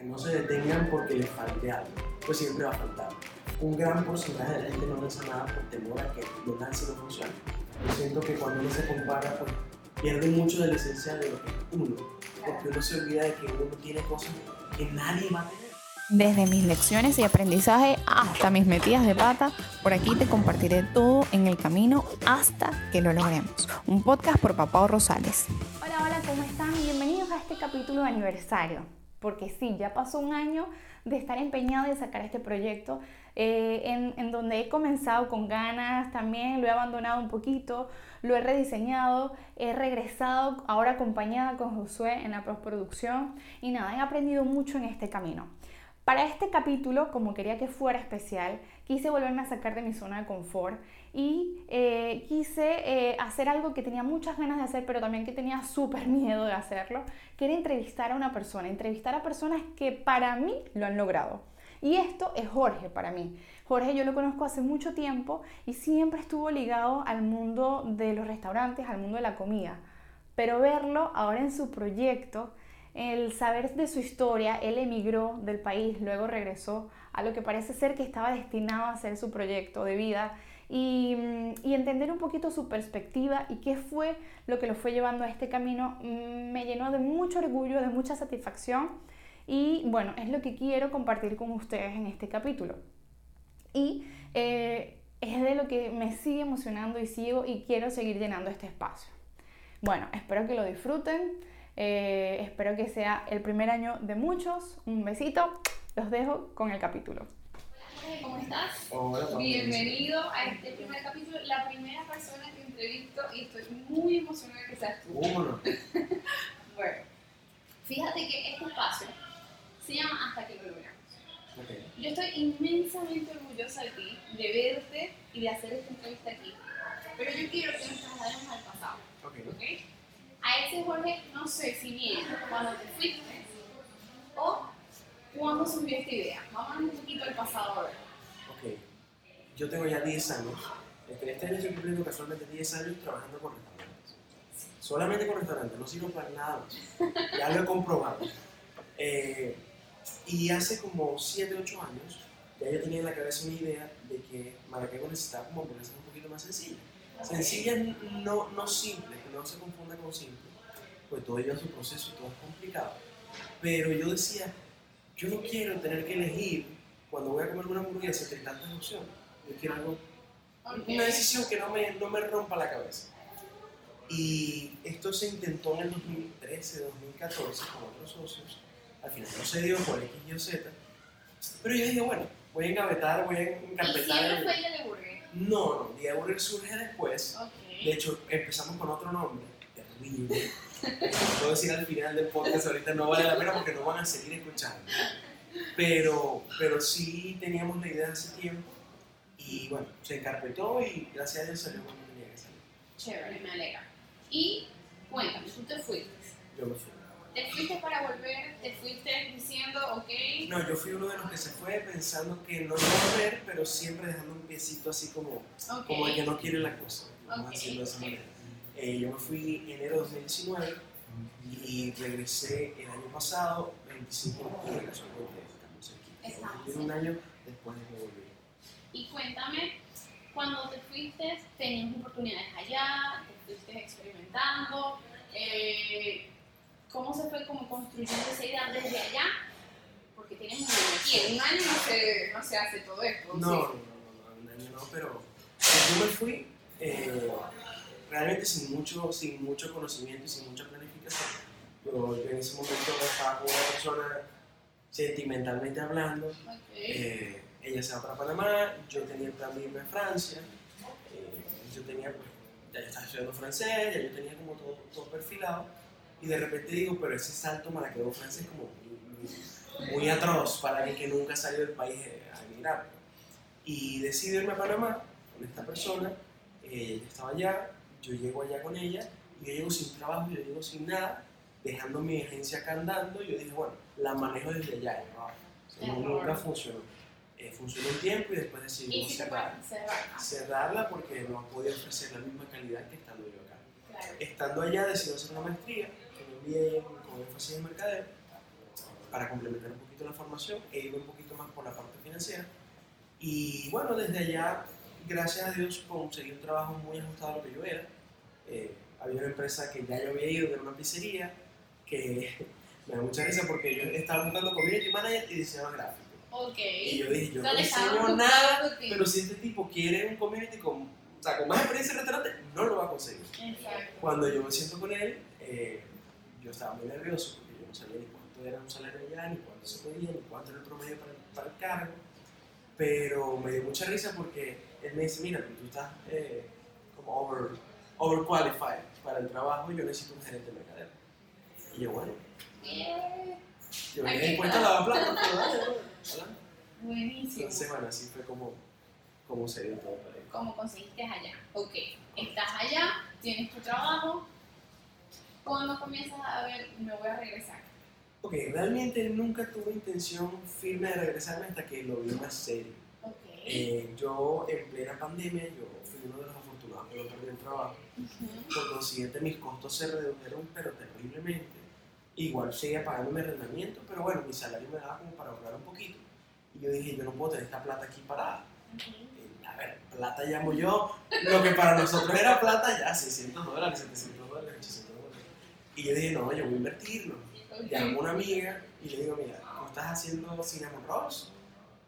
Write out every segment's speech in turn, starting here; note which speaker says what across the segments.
Speaker 1: que no se detengan porque les falte algo, pues siempre va a faltar. Un gran porcentaje de la gente no lanza nada por temor a que lo lance no funcione. Yo siento que cuando uno se compara, pues pierde mucho de la esencia de lo que es uno, porque uno se olvida de que uno tiene cosas que nadie va a tener.
Speaker 2: Desde mis lecciones y aprendizaje hasta mis metidas de pata, por aquí te compartiré todo en el camino hasta que lo logremos. Un podcast por Papá Rosales. Hola, hola, ¿cómo están? Bienvenidos a este capítulo de aniversario. Porque sí, ya pasó un año de estar empeñado de sacar este proyecto, eh, en, en donde he comenzado con ganas, también lo he abandonado un poquito, lo he rediseñado, he regresado ahora acompañada con Josué en la postproducción y nada, he aprendido mucho en este camino. Para este capítulo, como quería que fuera especial, quise volverme a sacar de mi zona de confort y eh, quise eh, hacer algo que tenía muchas ganas de hacer, pero también que tenía súper miedo de hacerlo, que era entrevistar a una persona, entrevistar a personas que para mí lo han logrado. Y esto es Jorge para mí. Jorge yo lo conozco hace mucho tiempo y siempre estuvo ligado al mundo de los restaurantes, al mundo de la comida. Pero verlo ahora en su proyecto, el saber de su historia, él emigró del país, luego regresó a lo que parece ser que estaba destinado a ser su proyecto de vida y, y, entender un poquito su perspectiva y qué fue lo que lo fue llevando a este camino mm, me llenó de mucho orgullo, de mucha satisfacción y bueno, es lo que quiero compartir con ustedes en este capítulo. Y eh, es de lo que me sigue emocionando y sigo y quiero seguir llenando este espacio. Bueno, espero que lo disfruten, eh, espero que sea el primer año de muchos. Un besito, los dejo con el capítulo.
Speaker 3: Hola, ¿cómo estás?
Speaker 1: Hola,
Speaker 3: Bienvenido a este primer capítulo, la primera persona que entrevisto y estoy muy emocionada que seas tú.
Speaker 1: Uno.
Speaker 3: Bueno, fíjate que este espacio se llama Hasta que lo logramos.
Speaker 1: Okay.
Speaker 3: Yo estoy inmensamente orgullosa de ti, de verte y de hacer esta entrevista aquí. Pero yo quiero que nos traslademos al pasado,
Speaker 1: ok.
Speaker 3: ¿ok? A ese Jorge, no sé si bien cuando te fuiste o cuando surgió esta idea. Vamos a hablar un poquito del pasado ahora.
Speaker 1: Ok. Yo tengo ya 10 años. Este este año estoy cumpliendo casualmente 10 años trabajando con restaurantes. Solamente con restaurantes, no sirvo para nada más. Ya lo he comprobado. Eh, y hace como 7, 8 años, ya yo tenía en la cabeza una idea de que Maracaibo necesitaba como hamburguesas un poquito más sencillas. Sencillas, no, no simples, no se confunda con simple, pues todo lleva su proceso y todo es complicado. Pero yo decía, yo no quiero tener que elegir cuando voy a comer una hamburguesa entre tantas opciones. Yo quiero algo, una decisión que no me, no me rompa la cabeza. Y esto se intentó en el 2013, 2014 con otros socios. Al final no se dio por X, Y o Z. Pero yo dije, bueno, voy a engavetar, voy a
Speaker 3: Y
Speaker 1: encarpetar.
Speaker 3: siempre
Speaker 1: el-
Speaker 3: de burger.
Speaker 1: No, no, Día de Burger surge después.
Speaker 3: Ok.
Speaker 1: De hecho, empezamos con otro nombre, terrible. Lo puedo decir al final del podcast, ahorita no vale la pena porque no van a seguir escuchando. Pero, pero sí teníamos la idea hace tiempo y bueno, se encarpetó y gracias a Dios salió como tenía que salir.
Speaker 3: Chévere, me alegra. Y cuéntame, tú te fuiste.
Speaker 1: Yo me fui.
Speaker 3: ¿Te fuiste para volver? ¿Te fuiste diciendo, ok?
Speaker 1: No, yo fui uno de los que se fue pensando que no iba a volver, pero siempre dejando un piecito así como,
Speaker 3: Ok.
Speaker 1: como el que no quiere la cosa. Vamos
Speaker 3: Ok,
Speaker 1: a decirlo de esa manera. Eh, yo me fui enero de 2019 y regresé el año pasado, 25 de octubre, casualmente estamos aquí.
Speaker 3: Estamos
Speaker 1: un año después de que volví.
Speaker 3: Y cuéntame, cuando te fuiste, tenías oportunidades allá, te fuiste experimentando. eh, ¿Cómo se fue como construyendo esa idea desde allá? Porque tienes un año aquí. En un año no se, no se hace todo esto.
Speaker 1: No, no, no, no, no, un año no, pero yo me fui eh, realmente sin mucho, sin mucho conocimiento y sin mucha planificación. Yo, en ese momento estaba con una persona sentimentalmente hablando.
Speaker 3: Sí. Ok.
Speaker 1: Eh, ella se va para Panamá, yo tenía plan de irme a Francia. eh, yo tenía, pues, ya estaba estudiando francés, ya yo tenía como todo, todo perfilado. Y de repente digo, pero ese salto Maracaibo francés es como muy, muy- atroz para alguien que nunca salió del país a emigrar. Y decido irme a Panamá con esta persona. Ella estaba allá, yo llego allá con ella y yo llego sin trabajo, yo llego sin nada, dejando mi agencia acá andando. Yo dije, bueno, la manejo desde allá. ¿no? O sea, no- nunca funcionó. Eh, funcionó un tiempo y después
Speaker 3: Y
Speaker 1: decidimos
Speaker 3: si
Speaker 1: cerrar.
Speaker 3: cerrar.
Speaker 1: Cerrarla porque no podía ofrecer la misma calidad que estando yo acá.
Speaker 3: Claro.
Speaker 1: Estando allá decidí hacer una maestría que me envié con énfasis en mercadeo para complementar un poquito la formación, he ido un poquito más por la parte financiera. Y bueno, desde allá, gracias a Dios, conseguí un trabajo muy ajustado a lo que yo era. Eh, había una empresa que ya yo había ido, de una pizzería, que me da mucha risa porque yo estaba buscando community manager y diseñador gráfico.
Speaker 3: Ok.
Speaker 1: Y yo dije, yo no diseño nada, pero si este tipo quiere un community con, o sea, con más experiencia en restaurante, no lo va a conseguir.
Speaker 3: Exacto.
Speaker 1: Cuando yo me siento con él, eh, yo estaba muy nervioso porque yo no sabía ni cuánto era un salario allá, ni cuánto se podía, ni cuánto era el promedio para, para el cargo. Pero me dio mucha risa porque él me dice, mira, tú estás eh, como over, overqualified para el trabajo y yo necesito un gerente de mercadeo. Y yo, bueno, yo me di cuenta la plata, dale, adelante.
Speaker 3: Buenísimo.
Speaker 1: Entonces, bueno, así fue como, como se dio todo para él.
Speaker 3: ¿Cómo conseguiste allá? Ok, estás allá, tienes tu trabajo. ¿Cuándo comienzas a ver, me voy a regresar?
Speaker 1: Ok, realmente nunca tuve intención firme de regresarme hasta que lo vi más serio. Eh, yo en plena pandemia, yo fui uno de los afortunados que no perdí el trabajo. Por consiguiente, mis costos se redujeron, pero terriblemente. Igual seguía pagando mi arrendamiento, pero bueno, mi salario me daba como para ahorrar un poquito. Y yo dije, yo no puedo tener esta plata aquí parada. Eh, A ver, plata llamo yo, lo que para nosotros era plata ya, 600 dólares, 700 dólares, 800 dólares. Y yo dije, no, yo voy a invertirlo. Llamo a una amiga y le digo, mira, tú estás haciendo cinnamon rolls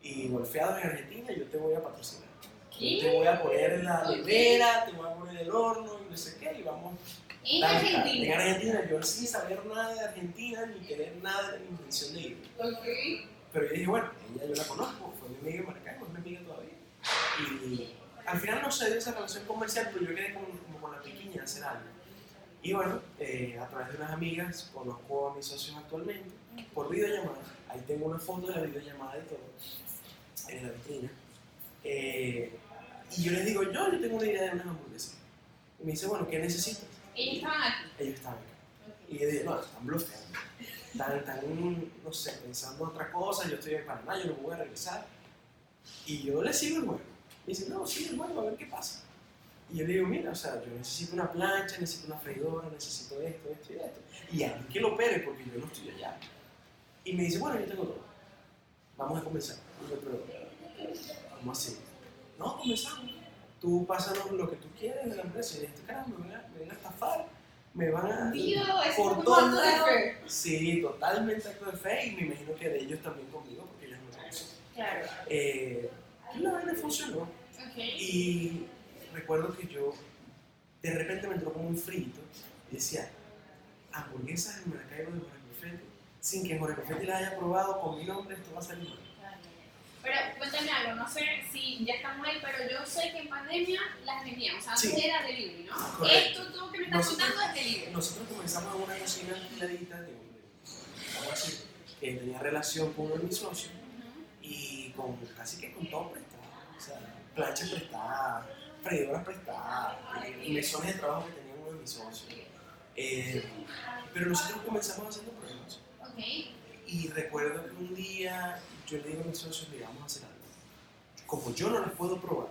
Speaker 1: y golfeados en Argentina, yo te voy a patrocinar.
Speaker 3: ¿Qué?
Speaker 1: Yo te voy a poner en la nevera, te voy a poner el horno y no sé qué, y vamos.
Speaker 3: En
Speaker 1: tal, tal. En
Speaker 3: Argentina.
Speaker 1: Argentina, yo sin saber nada de Argentina ni tener nada de la intención de ir.
Speaker 3: Ok.
Speaker 1: Pero yo dije, bueno, ella yo la conozco, fue mi amiga Maracaibo, es mi amiga todavía. Y al final no se dio esa relación comercial, pero yo quedé como, como con la piquiña de hacer algo. Y bueno, eh, a través de unas amigas conozco a mis socios actualmente por videollamada. Ahí tengo una foto de la videollamada y todo en la vitrina. Eh, y yo les digo, yo, yo tengo una idea de unas hamburguesas. Y me dice, bueno, ¿qué necesitas?
Speaker 3: Ellos estaban aquí.
Speaker 1: Ellos estaban.
Speaker 3: Ok.
Speaker 1: Y yo dije, no, están bloqueando. Están, están, no sé, pensando en otra cosa. Yo estoy en Panamá, yo no voy a regresar. Y yo le sigo el juego. Y dice, no, sigue el juego, a ver qué pasa. Y yo le digo, mira, o sea, yo necesito una plancha, necesito una freidora, necesito esto, esto y esto. Y alguien que lo opere, porque yo no estoy allá. Y me dice, bueno, yo tengo todo. Vamos a comenzar. Y yo, pero, ¿cómo así? No, comenzamos. Tú pásanos lo que tú quieres de la empresa. Y este caramba, me van a- me van a estafar, me van a...
Speaker 3: Dios,
Speaker 1: por todos
Speaker 3: acto de fe.
Speaker 1: Sí, totalmente acto de fe y me imagino que de ellos también conmigo porque ellos me conocen.
Speaker 3: Claro.
Speaker 1: Eh, y la vaina funcionó. Y recuerdo que yo de repente me entró como un frito y decía, hamburguesas en Maracaibo de Jorge Perfetti, sin que Jorge Perfetti la haya probado con mi nombre, esto va a salir mal.
Speaker 3: Pero cuéntame algo, no sé si ya estamos ahí, pero yo sé que en pandemia las vendían, o sea, antes
Speaker 1: Sí.
Speaker 3: era delivery, ¿no?
Speaker 1: Correcto.
Speaker 3: Esto todo que me estás
Speaker 1: Nosotros-
Speaker 3: contando es delivery.
Speaker 1: Nosotros comenzamos en una cocina alquiladita de un, así, que tenía relación con uno de mis socios y con casi que con todo prestado. O sea, planchas prestadas, freidoras prestadas, eh, mesones de trabajo que tenían uno de mis socios. Eh, pero nosotros comenzamos haciendo pruebas.
Speaker 3: Ok.
Speaker 1: Y recuerdo que un día yo le digo a mis socios, mira, vamos a hacer algo. Como yo no las puedo probar,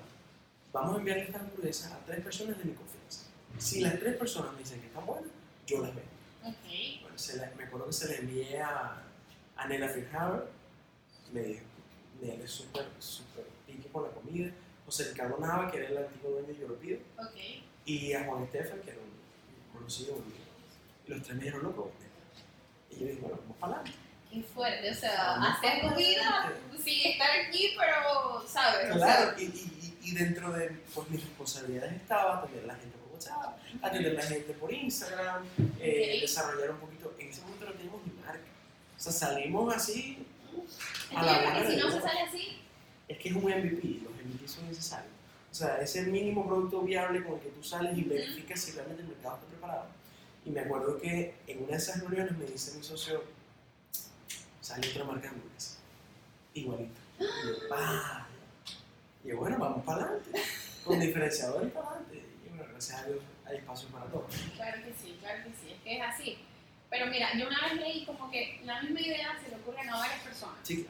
Speaker 1: vamos a enviarle estas hamburguesas a tres personas de mi confianza. Si las tres personas me dicen que están buenas, yo las vendo.
Speaker 3: Ok.
Speaker 1: Bueno, se la- me acuerdo que se le envié a, a Nela Firhaber, me dijo, Nela es súper, súper pique con la comida, José Ricardo Nava, que era el antiguo dueño de Europeo,
Speaker 3: Ok.
Speaker 1: y a Juan Estefan, que era un conocido los tres me dijeron, loco, vente". Y yo dije, bueno, vamos para adelante.
Speaker 3: Qué fuerte, o sea, hacer comida
Speaker 1: adelante.
Speaker 3: sin estar aquí, pero, ¿sabes? O sea,
Speaker 1: Claro, y, y, y dentro de pues, mis responsabilidades estaba atender a la gente por WhatsApp, atender a la gente por Instagram, eh,
Speaker 3: Ok.
Speaker 1: desarrollar un poquito. En ese momento no teníamos ni marca. O sea, salimos así,
Speaker 3: es
Speaker 1: a la
Speaker 3: que si no se sale así,
Speaker 1: es que es un MVP, los MVP son necesarios. O sea, es el mínimo producto viable con el que tú sales y verificas si realmente el mercado está preparado. Y me acuerdo que en una de esas reuniones me dice mi socio, sale otra marca de hamburguesas, igualita. Y yo. Y yo, bueno, vamos para adelante, con diferenciadores para adelante. Y bueno, gracias a Dios hay espacio para todo.
Speaker 3: claro que sí, claro que sí, es que es así. Pero mira, yo una vez leí como que la misma idea se le ocurre a varias personas,
Speaker 1: Sí,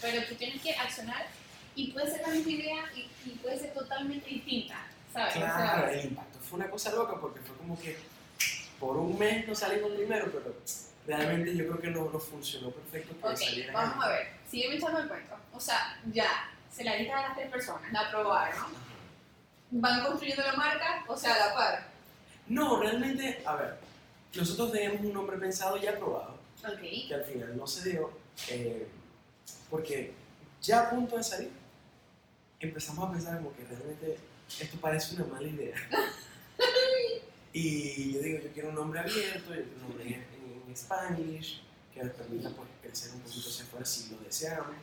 Speaker 3: pero tú tienes que accionar y puede ser la misma idea y, y puede ser totalmente distinta, ¿sabes?
Speaker 1: Claro, el impacto fue una cosa loca porque fue como que por un mes no salimos primero, pero realmente yo creo que no, no funcionó perfecto que
Speaker 3: Ok,
Speaker 1: saliera
Speaker 3: vamos a ver. Sígueme echando el cuento. O sea, ya, se la diste a las tres personas, la aprobaron. Van construyendo la marca, o sea, a la par.
Speaker 1: No, realmente, a ver, nosotros teníamos un nombre pensado y aprobado,
Speaker 3: Ok.
Speaker 1: que al final no se dio, eh, porque ya a punto de salir, empezamos a pensar como que realmente esto parece una mala idea. y yo digo, yo quiero un nombre abierto, yo quiero un nombre Spanish, que nos permita pues, crecer un poquito hacia afuera si lo deseamos.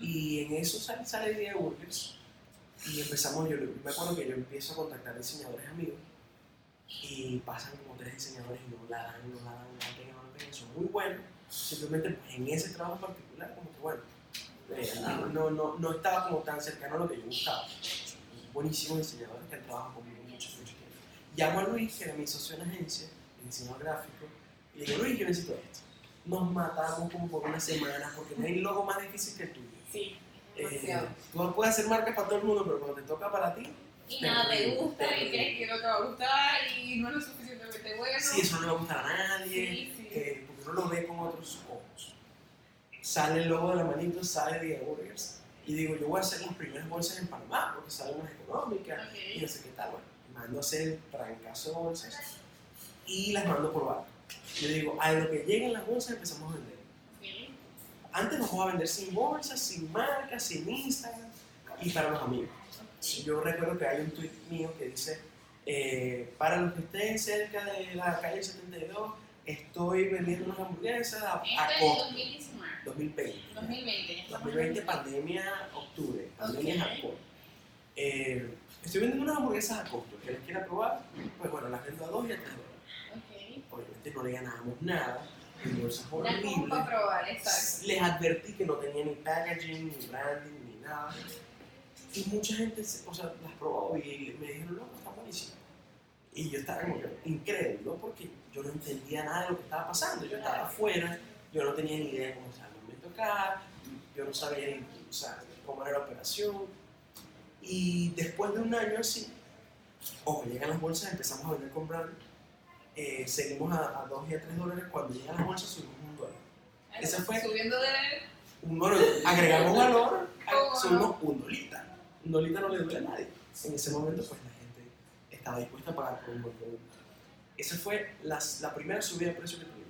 Speaker 1: Y en eso sale, sale idea de Burgers. Y empezamos, yo me acuerdo que yo empiezo a contactar diseñadores amigos y pasan como tres diseñadores y no la dan, no la dan, no la pegan, no la pegan, son muy buenos. Simplemente pues, en ese trabajo particular, como que bueno, eh, no, no, no, estaba como tan cercano a lo que yo buscaba. Buenísimos diseñadores que han trabajado conmigo mucho, mucho tiempo. Llamo a Luis, que era mi socio en agencia, diseño gráfico, y le digo, Luis, yo necesito esto. Nos matamos como por una semana porque no hay logo más difícil que el tuyo.
Speaker 3: Sí.
Speaker 1: Eh, tú puedes hacer marcas para todo el mundo, pero cuando te toca para ti,
Speaker 3: Y nada te
Speaker 1: Terrible,
Speaker 3: gusta y crees que no te va a gustar y no es lo suficientemente bueno.
Speaker 1: sí, eso no le va a gustar a nadie,
Speaker 3: Sí, sí.
Speaker 1: eh, porque uno lo ve con otros ojos. Sale el logo de la manito, sale de Burgers, y digo, yo voy a hacer las primeras bolsas en Panamá, porque salen más económicas, y no sé qué tal. Bueno, mando a hacer trancazo de bolsas y las mando por barco. Yo digo, a lo que lleguen las bolsas empezamos a vender. Antes nos vamos a vender sin bolsas, sin marcas, sin Instagram y para los amigos. Yo recuerdo que hay un tweet mío que dice, eh, para los que estén cerca de la calle 72, estoy vendiendo unas hamburguesas a, a
Speaker 3: Esto es
Speaker 1: costo.
Speaker 3: 2019.
Speaker 1: 2020.
Speaker 3: 2020. ya estamos
Speaker 1: 2020,
Speaker 3: en-
Speaker 1: pandemia, octubre, pandemia
Speaker 3: Ok.
Speaker 1: hardcore. Eh, estoy vendiendo unas hamburguesas a costo. El que las quiera probar, pues bueno, las vendo a 2 y a 3 no le ganábamos nada, en bolsas horribles. Les advertí que no tenía ni packaging, ni branding, ni nada. Y mucha gente, o sea, las probó y me dijeron, no, está buenísimo. Y yo estaba como que incrédulo porque yo no entendía nada de lo que estaba pasando. Yo estaba afuera, yo no tenía ni idea de cómo estaba momento acá, yo no sabía ni o sea, cómo era la operación. Y después de un año así, ojo, llegan las bolsas, empezamos a vender con brand, eh, seguimos a, a 2 y a 3 dólares, cuando llegan las bolsas subimos un dólar. Ese fue-
Speaker 3: Subiendo de.
Speaker 1: Un bueno, agregamos valor,
Speaker 3: ¿Cómo
Speaker 1: subimos un dolita. Un dolita no le duele a nadie. En ese momento, pues la gente estaba dispuesta a pagar por un buen producto. Esa fue las- la primera subida de precio que tuvimos.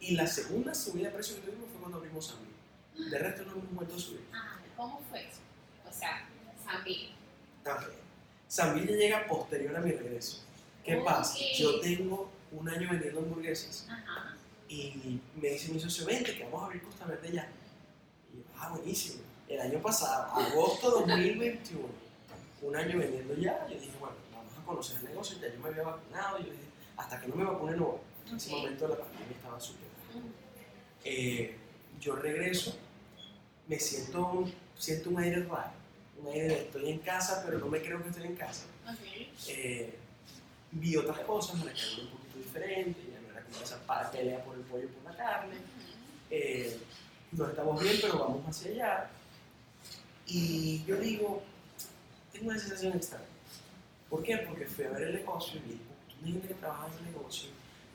Speaker 1: Y la segunda subida de precio que tuvimos fue cuando abrimos San De resto no hemos vuelto a subir.
Speaker 3: Ah, ¿cómo fue eso? O sea.
Speaker 1: Ok. San Miguel llega posterior a mi regreso. ¿Qué pasa? Yo tengo un año vendiendo hamburguesas
Speaker 3: Ajá.
Speaker 1: y me dice mi socio, vente que vamos a abrir Costa Verde ya. Y yo, ah, buenísimo. El año pasado, agosto 2021, un año vendiendo ya, yo dije, bueno, vamos a conocer el negocio, ya yo me había vacunado, yo dije, hasta que no me vacune no. En ese momento la pandemia estaba súper. Eh, yo regreso, me siento, un- siento un aire raro, un aire de estoy en casa, pero no me creo que estoy en casa.
Speaker 3: Ok.
Speaker 1: Eh, vi otras cosas, me quedé un poquito diferente, ya no era como esa pelea por el pollo y por la carne. Eh, no estamos bien, pero vamos hacia allá. Y yo digo, tengo una sensación extraña. ¿Por qué? Porque fui a ver el negocio y vi un montón de gente que trabajaba en el negocio.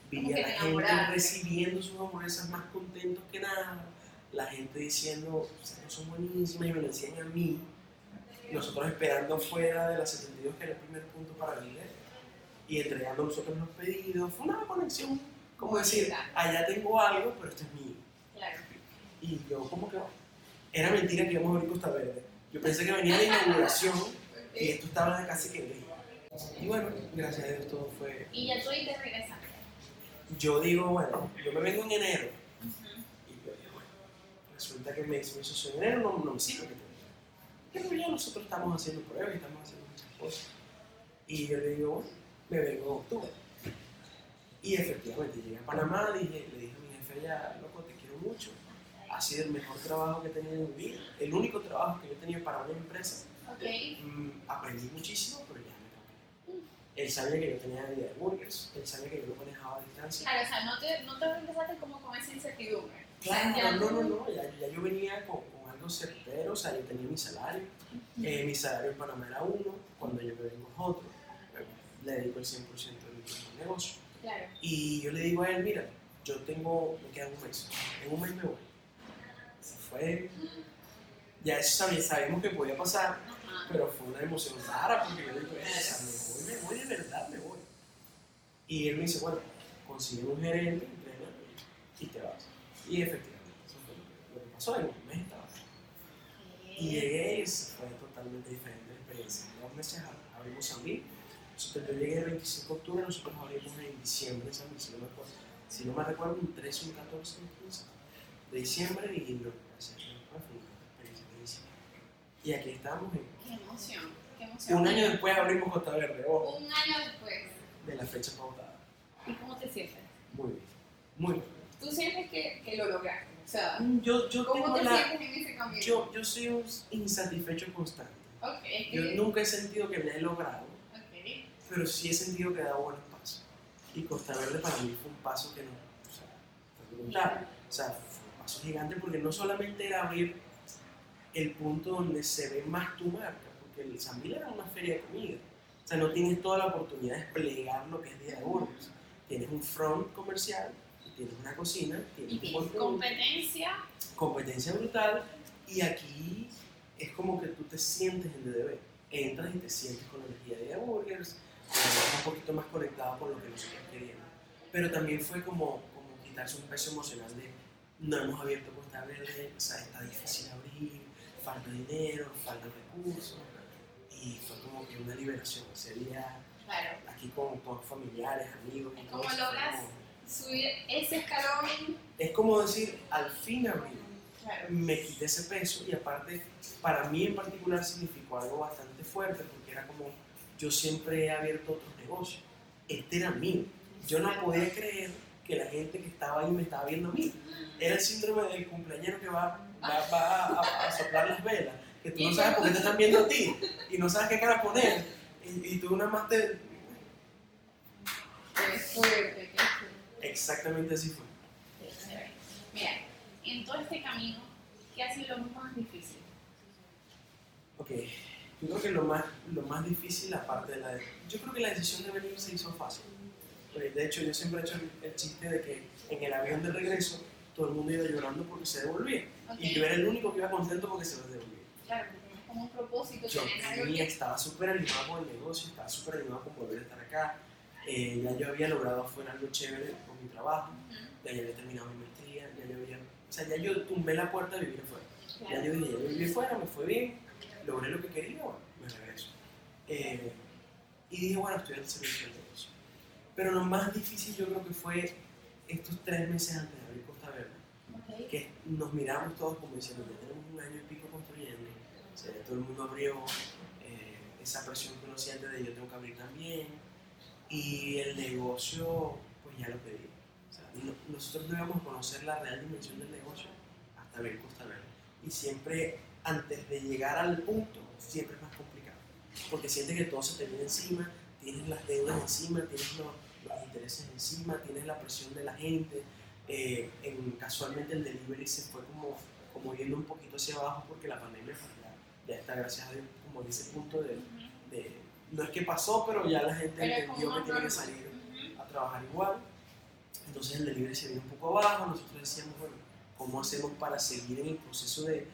Speaker 1: Vi a la
Speaker 3: te
Speaker 1: gente recibiendo sus hamburguesas más contentos que nada. La gente diciendo, "O sea, no son buenísimas y me lo decían a mí. Nosotros esperando fuera de la 72, que era el primer punto para vender, y entregando nosotros los pedidos. Fue una conexión, como decir, allá tengo algo, pero esto es mío.
Speaker 3: Claro.
Speaker 1: Y yo como que, era mentira que íbamos a abrir Costa Verde. Yo pensé que venía de inauguración y esto estaba casi que listo. Y bueno, gracias a Dios todo fue...
Speaker 3: Y ya tú ahí te regresaste.
Speaker 1: Yo digo, bueno, yo me vengo en enero.
Speaker 3: Ujú.
Speaker 1: Y yo digo, bueno, resulta que me socio en enero, no, no me sirve. Pero ya nosotros estamos haciendo pruebas y estamos haciendo muchas cosas. Y yo le digo, bueno, me vengo en octubre. Y efectivamente llegué a Panamá, dije, le dije a mi jefe allá, loco, te quiero mucho. Ha sido el mejor trabajo que he tenido en mi vida. El único trabajo que yo he tenido para una empresa.
Speaker 3: Ok.
Speaker 1: Mm, aprendí muchísimo, pero ya. Él sabía que yo tenía idea de burgers, él sabía que yo lo manejaba a distancia.
Speaker 3: Claro, o sea, no te, no te regresaste como con esa incertidumbre.
Speaker 1: Claro,
Speaker 3: ya
Speaker 1: no, no, no, ya, ya yo venía con, con algo certero, o sea, yo tenía mi salario. Eh, mi salario en Panamá era uno, cuando yo me vengo es otro. Le dedico el 100% de mi tiempo al negocio.
Speaker 3: Claro.
Speaker 1: Y yo le digo a él, mira, yo tengo, me queda un mes, en un mes me voy. Se fue, ya eso sabía- sabíamos que podía pasar,
Speaker 3: Ajá.
Speaker 1: pero fue una emoción rara porque yo digo, "Eh, o sea, me voy, me voy de verdad, me voy. Y él me dice, bueno, consigue un gerente, entrena y te vas. Y efectivamente, eso fue lo que, pasó, en un mes estaba. Y llegué y fue totalmente diferente la experiencia. Dos meses a- abrimos abril. Nosotros, yo llegué el 25 de octubre, nosotros abrimos en diciembre, San Luis, si no me acuerdo. Si no me recuerdo, un 13, un 14, un 15 de diciembre y no. Y aquí estamos,
Speaker 3: Qué emoción, qué emoción.
Speaker 1: un año después abrimos Costa Verde, ojo,
Speaker 3: Un año después.
Speaker 1: de la fecha pautada.
Speaker 3: ¿Y cómo te sientes?
Speaker 1: Muy bien, muy bien.
Speaker 3: Tú sientes que, que lo lograste. O sea,
Speaker 1: Yo, yo,
Speaker 3: ¿cómo
Speaker 1: tengo
Speaker 3: te
Speaker 1: la,
Speaker 3: sientes en ese camino?
Speaker 1: yo, yo soy un insatisfecho constante.
Speaker 3: ok, es
Speaker 1: Yo
Speaker 3: que-
Speaker 1: nunca he sentido que me he logrado. Pero sí he sentido que he dado buenos pasos. Y Costa Verde para mí fue un paso que no, o sea, fue brutal. O sea, fue un paso gigante porque no solamente era abrir el punto donde se ve más tu marca, porque el San Mil era una feria de comida. O sea, no tienes toda la oportunidad de desplegar lo que es Día de Burgers. Tienes un front comercial, tienes una cocina, tienes
Speaker 3: Y tienes competencia.
Speaker 1: competencia brutal y aquí es como que tú te sientes en DDB. Entras y te sientes con la energía de Burgers, un poquito más conectado con lo que nosotros queríamos. Pero también fue como, como quitarse un peso emocional de no hemos abierto Costa Verde, o sea, está difícil abrir, falta dinero, faltan recursos. Y fue como que una liberación. Ese día
Speaker 3: Claro.
Speaker 1: aquí con todos familiares, amigos. y fue
Speaker 3: logras subir ese escalón.
Speaker 1: Es como decir, al fin abrí
Speaker 3: Claro.
Speaker 1: me quité ese peso y aparte para mí en particular significó algo bastante fuerte porque era como yo siempre he abierto otros negocios. Este era mío. Yo no podía creer que la gente que estaba ahí me estaba viendo a mí. Era el síndrome del cumpleañero que va, va, va a, a soplar las velas que tú no sabes por qué te están viendo a ti y no sabes qué cara poner. Y, y tú nada más te exactamente así fue.
Speaker 3: Mira, en todo este camino, ¿qué ha sido lo más difícil?
Speaker 1: Ok, yo creo que lo más, lo más difícil, aparte de la... Yo creo que la decisión de venir se hizo fácil. Pues, De hecho, yo siempre he hecho el, el chiste de que en el avión de regreso todo el mundo iba llorando porque se devolvía.
Speaker 3: Ok.
Speaker 1: Y yo era el único que iba contento porque se devolvía.
Speaker 3: Claro, como un propósito,
Speaker 1: Yo tenía, estaba súper animado con el negocio, estaba súper animado con volver a estar acá. Eh, ya yo había logrado afuera algo chévere con mi trabajo,
Speaker 3: Ujú,
Speaker 1: ya yo había terminado mi maestría, ya yo había... O sea, ya yo tumbé la puerta de vivir afuera. Ya
Speaker 3: claro.
Speaker 1: yo dije, ya yo viví fuera, me fue bien, logré lo que quería, bueno, me regreso. Eh, y dije, bueno, estoy al servicio del negocio. Pero lo más difícil yo creo que fue estos tres meses antes de abrir Costa Verde,
Speaker 3: Ok.
Speaker 1: que nos miramos todos como diciendo, ya tenemos un año y pico construyendo, o sea, todo el mundo abrió eh, esa presión que uno siente de yo tengo que abrir también, y el negocio, pues ya lo pedí. O sea, no- nosotros no íbamos a conocer la real dimensión del negocio hasta abrir Costa Verde. Y siempre, antes de llegar al punto, siempre es más complicado. Porque sientes que todo se te viene encima, tienes las deudas encima, tienes los, los intereses encima, tienes la presión de la gente. Eh, en, casualmente el delivery se fue como, como yendo un poquito hacia abajo porque la pandemia pues, ya, ya está, gracias a Dios, como en ese punto de, de- no es que pasó, pero ya la gente
Speaker 3: Pero
Speaker 1: entendió que tiene que salir a trabajar igual. Entonces el delivery se vino un poco abajo. Nosotros decíamos, bueno, ¿cómo hacemos para seguir en el proceso de,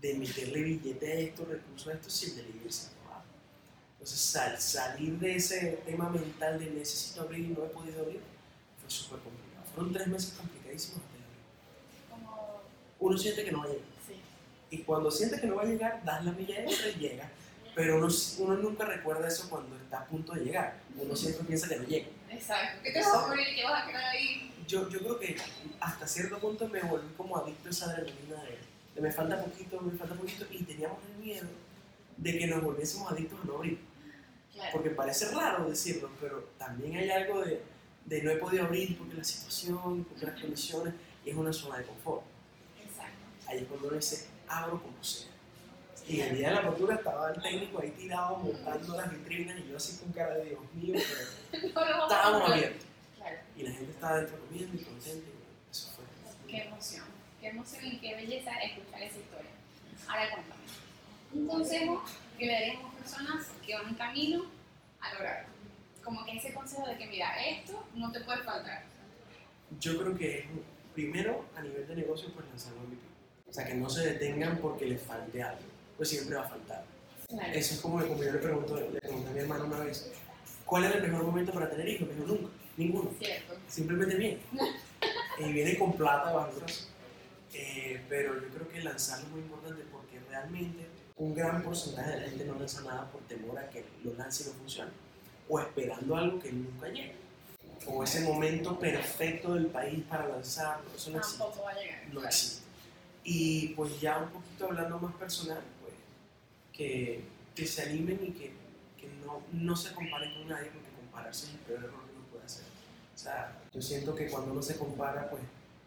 Speaker 1: de meterle billete a esto, recursos a esto, si el delivery se? Entonces sal- salir de ese tema mental de necesito abrir y no he podido abrir fue súper complicado. Fueron tres meses complicadísimos antes de abrir. Uno siente que no va a llegar.
Speaker 3: Sí.
Speaker 1: Y cuando sientes que no va a llegar, das la milla extra y llega. Pero uno, uno nunca recuerda eso cuando está a punto de llegar. Uno siempre piensa que no llega.
Speaker 3: Exacto. Que te vas a morir, que vas a quedar ahí.
Speaker 1: yo, yo creo que hasta cierto punto me volví como adicto a esa adrenalina de, de me falta poquito, me falta poquito, y teníamos el miedo de que nos volviésemos adictos a no abrir.
Speaker 3: Claro.
Speaker 1: Porque parece raro decirlo, pero también hay algo de, de no he podido abrir porque la situación, porque las condiciones, y es una zona de confort.
Speaker 3: Exacto.
Speaker 1: Ahí es cuando dice, abro como sea. Y el día de la apertura estaba el técnico ahí tirado montando las vitrinas y yo así con cara de Dios mío, pero
Speaker 3: No
Speaker 1: estábamos abiertos.
Speaker 3: Claro.
Speaker 1: Y la gente estaba dentro comiendo y contenta. y Eso fue.
Speaker 3: Qué emoción, qué emoción y qué belleza escuchar esa historia. Ahora cuéntame, un consejo que le daríamos a personas que van en camino a lograrlo. Como que ese consejo de que, mira, esto no te puede faltar.
Speaker 1: yo creo que es, primero, a nivel de negocio, pues lanzar un MVP. O sea, que no se detengan porque les falte algo, pues siempre va a faltar.
Speaker 3: Claro.
Speaker 1: Eso es como, como yo le pregunto, le pregunté a mi hermano una vez, ¿cuál es el mejor momento para tener hijos? Me dijo, nunca, ninguno.
Speaker 3: Cierto.
Speaker 1: Simplemente viene. y viene con plata bajo el brazo. Eh, pero yo creo que lanzarlo es muy importante porque realmente un gran porcentaje de la gente no lanza nada por temor a que lo lance y no funcione. O esperando algo que nunca llegue. O ese momento perfecto del país para lanzarlo. Eso no existe.
Speaker 3: Tampoco va a llegar.
Speaker 1: No existe. Y pues ya un poquito hablando más personal, pues que, que se animen y que, que no, no se comparen con nadie porque compararse es el peor error que uno puede hacer. O sea, yo siento que cuando uno se compara, pues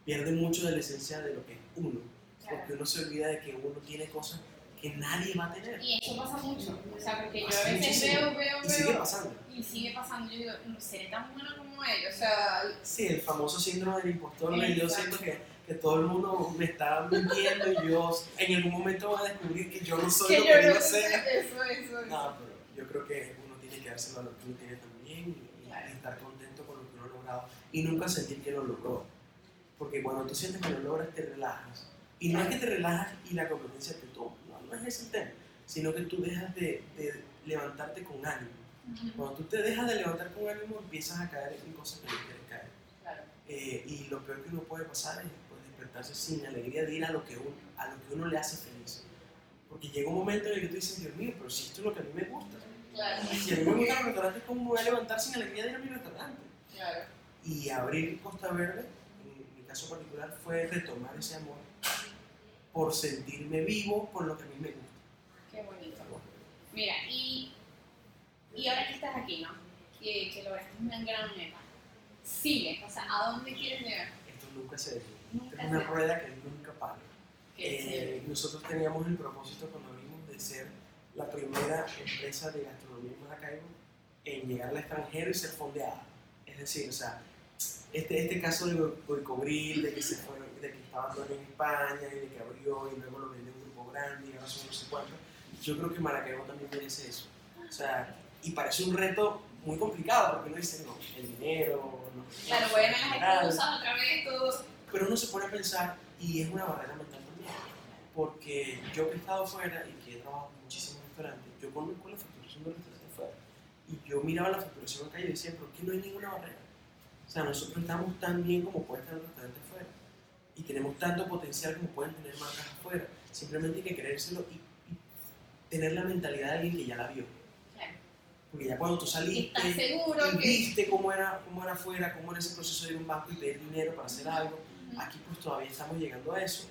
Speaker 1: pierde mucho de la esencia de lo que es uno.
Speaker 3: Claro.
Speaker 1: Porque uno se olvida de que uno tiene cosas que nadie va a tener.
Speaker 3: Y eso pasa mucho. O sea, porque yo a veces
Speaker 1: muchísimo.
Speaker 3: veo, veo,
Speaker 1: Y sigue
Speaker 3: veo.
Speaker 1: pasando.
Speaker 3: Y sigue pasando. Yo digo, no seré tan bueno como ellos. O sea,
Speaker 1: Sí, el famoso síndrome del impostor, y yo siento que, que todo el mundo me está mintiendo y yo en algún momento voy a descubrir que yo no soy
Speaker 3: que
Speaker 1: lo
Speaker 3: yo
Speaker 1: que
Speaker 3: no
Speaker 1: digo
Speaker 3: sé. Eso, eso.
Speaker 1: No, pero yo creo que uno tiene que darse valor que uno tiene también y, estar contento con lo que uno ha logrado y nunca sentir que lo logró. Porque cuando tú sientes que lo logras, te relajas. Y no es que te relajas y la competencia te toma, no, no es ese el tema, sino que tú dejas de, de levantarte con ánimo.
Speaker 3: Ujú,
Speaker 1: Cuando tú te dejas de levantar con ánimo, empiezas a caer en cosas que no quieres caer.
Speaker 3: Claro.
Speaker 1: Eh, y lo peor que uno puede pasar es pues, despertarse sin alegría de ir a lo, que uno, a lo que uno le hace feliz. Porque llega un momento en el que tú dices, Dios mío, pero si esto es lo que a mí me gusta.
Speaker 3: Claro.
Speaker 1: Si a mí me gustan los restaurantes, ¿cómo me voy a levantar sin alegría de ir a mi restaurante?
Speaker 3: Claro.
Speaker 1: Y abrir Costa Verde, caso particular, fue retomar ese amor por sentirme vivo con lo que a mí me gusta.
Speaker 3: Qué bonito. Mira, y, y ahora que estás aquí, ¿no? Que, que lograste una gran meta. Sigue, o sea, ¿a dónde quieres llegar?
Speaker 1: Esto nunca se detiene. Es una
Speaker 3: se-
Speaker 1: rueda que nunca para. Eh, nosotros teníamos el propósito cuando abrimos de ser la primera empresa de gastronomía en Maracaibo en llegar al extranjero y ser fondeada. Es decir, o sea, este, este caso de Boicobril, de que se fueron, de que estaba Antonio en España y de que abrió y luego lo vendió un grupo grande y ahora son no sé cuántos, yo creo que Maracaibo también merece eso. O sea, y parece un reto muy complicado porque uno dice, no, el dinero, no,
Speaker 3: Claro,
Speaker 1: no,
Speaker 3: vuelven
Speaker 1: en
Speaker 3: las excusas otra vez, todo.
Speaker 1: pero uno se pone a pensar y es una barrera mental también. Porque yo que he estado afuera y que he trabajado en muchísimos restaurantes, yo conozco la facturación de los restaurantes afuera. Y yo miraba la facturación acá y decía, es que no hay ninguna barrera. O sea, nosotros estamos tan bien como puede estar un restaurante afuera. Y tenemos tanto potencial como pueden tener marcas afuera. Simplemente hay que creérselo y, y tener la mentalidad de alguien que ya la vio.
Speaker 3: Claro.
Speaker 1: Porque ya cuando tú saliste,
Speaker 3: ¿Estás seguro
Speaker 1: y
Speaker 3: que.?
Speaker 1: viste cómo era, cómo era afuera, cómo era ese proceso de ir a un banco y pedir dinero para hacer algo, Aquí pues todavía estamos llegando a eso,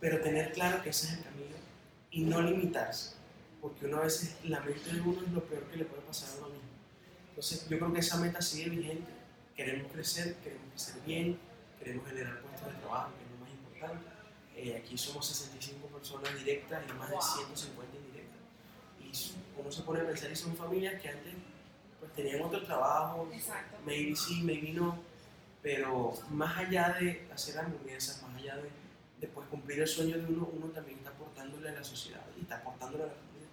Speaker 1: pero tener claro que ese es el camino y no limitarse, porque una vez la mente de uno es lo peor que le puede pasar a uno mismo. Entonces yo creo que esa meta sigue vigente, queremos crecer, queremos crecer bien, queremos generar puestos de trabajo, que es lo más importante. Eh, aquí somos 65 personas directas y más de
Speaker 3: Wow.
Speaker 1: 150 indirectas. Y uno se pone a pensar y son familias que antes pues tenían otro trabajo,
Speaker 3: Exacto.
Speaker 1: maybe sí, maybe no, pero más allá de hacer hamburguesas, más allá de, de pues, cumplir el sueño de uno, uno también está aportándole a la sociedad y está aportándole a la comunidad.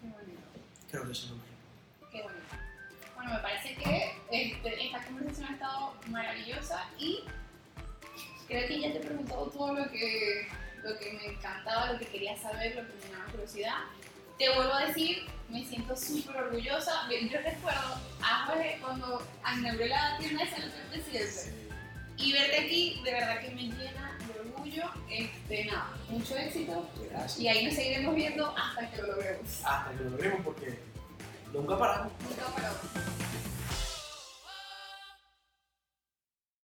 Speaker 3: Qué bonito.
Speaker 1: Creo que eso es lo más importante.
Speaker 3: Qué bonito. Bueno, me parece que este, esta conversación ha estado maravillosa y creo que ya te he preguntado todo lo que, lo que me encantaba, lo que quería saber, lo que me daba curiosidad. Te vuelvo a decir, me siento súper orgullosa. Yo recuerdo a Jorge cuando inauguré la tienda de San Luis Presidente y verte aquí de verdad que me llena de orgullo. Este, nada, mucho éxito
Speaker 1: Gracias.
Speaker 3: y ahí nos seguiremos viendo hasta que lo logremos.
Speaker 1: Hasta que lo logremos porque Nunca paramos.
Speaker 3: Nunca paramos.